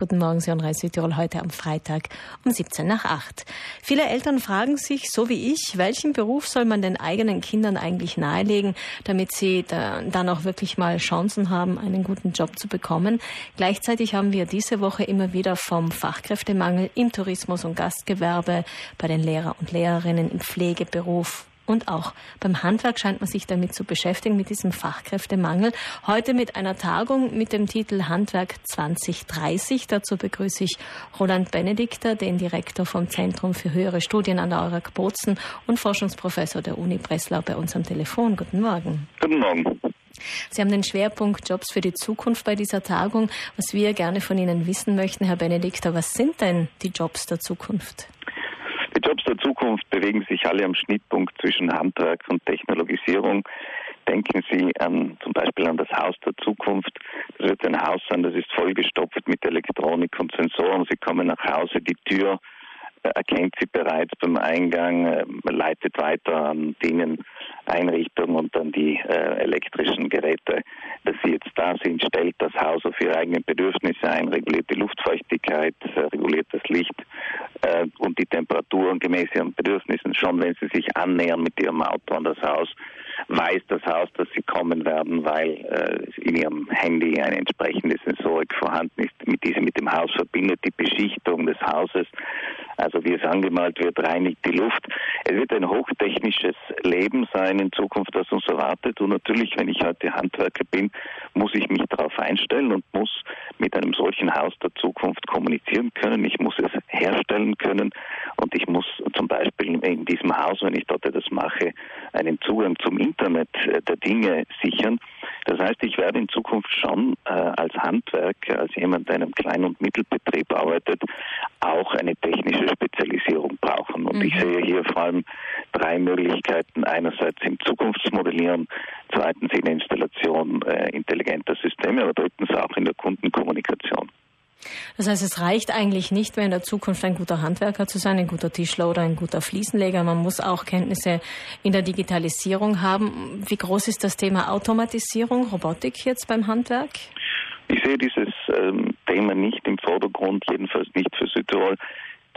Guten Morgen, Sie hören Südtirol heute am Freitag um 17 nach 8. Viele Eltern fragen sich, so wie ich, welchen Beruf soll man den eigenen Kindern eigentlich nahelegen, damit sie da, dann auch wirklich mal Chancen haben, einen guten Job zu bekommen. Gleichzeitig haben wir diese Woche immer wieder vom Fachkräftemangel im Tourismus und Gastgewerbe, bei den Lehrer und Lehrerinnen im Pflegeberuf und auch beim Handwerk scheint man sich damit zu beschäftigen, mit diesem Fachkräftemangel. Heute mit einer Tagung mit dem Titel Handwerk 2030. Dazu begrüße ich Roland Benedikter, den Direktor vom Zentrum für höhere Studien an der EURAG Bozen und Forschungsprofessor der Uni Breslau bei uns am Telefon. Guten Morgen. Guten Morgen. Sie haben den Schwerpunkt Jobs für die Zukunft bei dieser Tagung. Was wir gerne von Ihnen wissen möchten, Herr Benedikter, was sind denn die Jobs der Zukunft? Die Jobs der Zukunft bewegen sich alle am Schnittpunkt zwischen Handwerk und Technologisierung. Denken Sie an, zum Beispiel an das Haus der Zukunft. Das wird ein Haus sein, das ist vollgestopft mit Elektronik und Sensoren. Sie kommen nach Hause, die Tür erkennt sie bereits beim Eingang, äh, leitet weiter an denen Einrichtungen und an die äh, elektrischen Geräte, dass sie jetzt da sind, stellt das Haus auf ihre eigenen Bedürfnisse ein, reguliert die Luftfeuchtigkeit, äh, reguliert das Licht äh, und die Temperaturen gemäß ihren Bedürfnissen. Schon wenn sie sich annähern mit ihrem Auto an das Haus, weiß das Haus, dass sie kommen werden, weil äh, in ihrem Handy eine entsprechende Sensorik vorhanden ist, mit diese mit dem Haus verbindet, die Beschichtung des Hauses, also wie es angemalt wird, reinigt die Luft. Es wird ein hochtechnisches Leben sein in Zukunft, das uns erwartet. Und natürlich, wenn ich heute Handwerker bin, muss ich mich darauf einstellen und muss mit einem solchen Haus der Zukunft kommunizieren können. Ich muss es herstellen können und ich muss zum Beispiel in diesem Haus, wenn ich dort etwas mache, einen Zugang zum Internet äh, der Dinge sichern. Das heißt, ich werde in Zukunft schon äh, als Handwerker, als jemand, der in einem Klein- und Mittelbetrieb arbeitet, auch eine technische Spezialisierung brauchen. Und mhm. ich sehe hier vor allem drei Möglichkeiten. Einerseits im Zukunftsmodellieren, zweitens in der Installation äh, intelligenter Systeme, aber drittens auch in der Kundenkommunikation. Das heißt, es reicht eigentlich nicht mehr in der Zukunft ein guter Handwerker zu sein, ein guter Tischler oder ein guter Fliesenleger. Man muss auch Kenntnisse in der Digitalisierung haben. Wie groß ist das Thema Automatisierung, Robotik jetzt beim Handwerk? Ich sehe dieses ähm, Thema nicht im Vordergrund, jedenfalls nicht für Südtirol.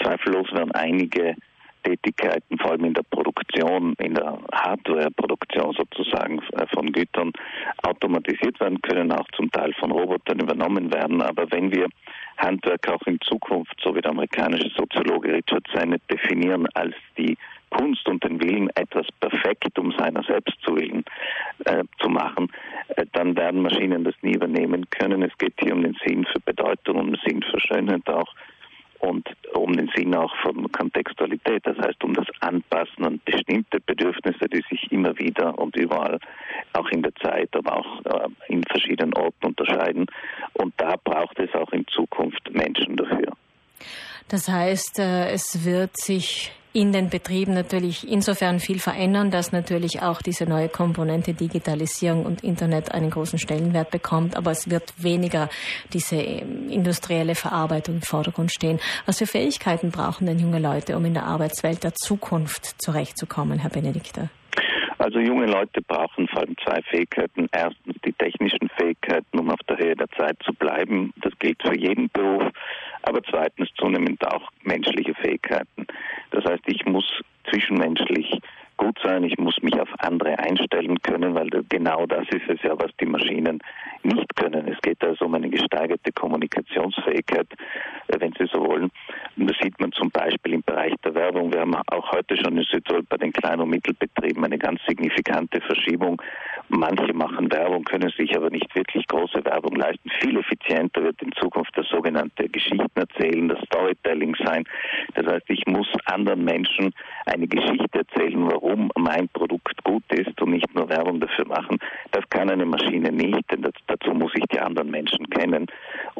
Zweifellos werden einige Tätigkeiten, vor allem in der Produktion, in der Hardware-Produktion sozusagen äh, von Gütern, automatisiert werden können, auch zum Teil von Robotern übernommen werden. Aber wenn wir Handwerk auch in Zukunft, so wie der amerikanische Soziologe Richard Sennett definieren, als die Kunst und den Willen, etwas perfekt um seiner selbst zu willen äh, zu machen, äh, dann werden Maschinen das nie übernehmen können. Es geht hier um den Sinn für Bedeutung, um den Sinn für Schönheit auch und um den Sinn auch von Kontextualität, das heißt um das Anpassen an bestimmte Bedürfnisse, die sich immer wieder und überall auch in der Zeit, aber auch äh, in verschiedenen Orten unterscheiden. Und da braucht es auch in Zukunft Menschen dafür. Das heißt, äh, es wird sich in den Betrieben natürlich insofern viel verändern, dass natürlich auch diese neue Komponente Digitalisierung und Internet einen großen Stellenwert bekommt, aber es wird weniger diese ähm, industrielle Verarbeitung im Vordergrund stehen. Was für Fähigkeiten brauchen denn junge Leute, um in der Arbeitswelt der Zukunft zurechtzukommen, Herr Benedikter? Also junge Leute brauchen vor allem zwei Fähigkeiten. Erstens die technischen Fähigkeiten, um auf der Höhe der Zeit zu bleiben. Das gilt für jeden Beruf. Aber zweitens zunehmend auch menschliche Fähigkeiten. Das heißt, ich muss zwischenmenschlich gut sein, ich muss mich auf andere einstellen können, weil genau das ist es ja, was die Maschinen nicht können. Es geht also um eine gesteigerte Kommunikationsfähigkeit, äh, wenn Sie so wollen. Und das sieht man zum Beispiel im Bereich der Werbung. Wir haben auch heute schon in Südtirol bei den Klein- und Mittelbetrieben eine ganz signifikante Verschiebung. Manche machen Werbung, können sich aber nicht wirklich große Werbung leisten. Viel effizienter wird in Zukunft das sogenannte Geschichten erzählen, das Storytelling sein. Das heißt, ich muss anderen Menschen eine Geschichte erzählen, warum warum mein Produkt gut ist und nicht nur Werbung dafür machen. Das kann eine Maschine nicht, denn dazu muss ich die anderen Menschen kennen.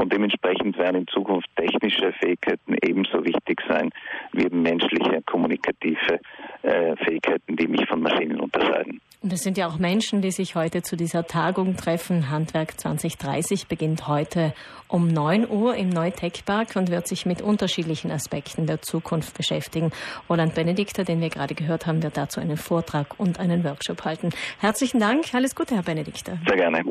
Und dementsprechend werden in Zukunft technische Fähigkeiten ebenso wichtig sein wie menschliche, kommunikative äh, Fähigkeiten, die mich von Maschinen unterscheiden. Und es sind ja auch Menschen, die sich heute zu dieser Tagung treffen. Handwerk 2030 beginnt heute um 9 Uhr im Neutech-Park und wird sich mit unterschiedlichen Aspekten der Zukunft beschäftigen. Roland Benedikter, den wir gerade gehört haben, wird dazu einen Vortrag und einen Workshop halten. Herzlichen Dank. Alles Gute, Herr Benedikter. Sehr gerne.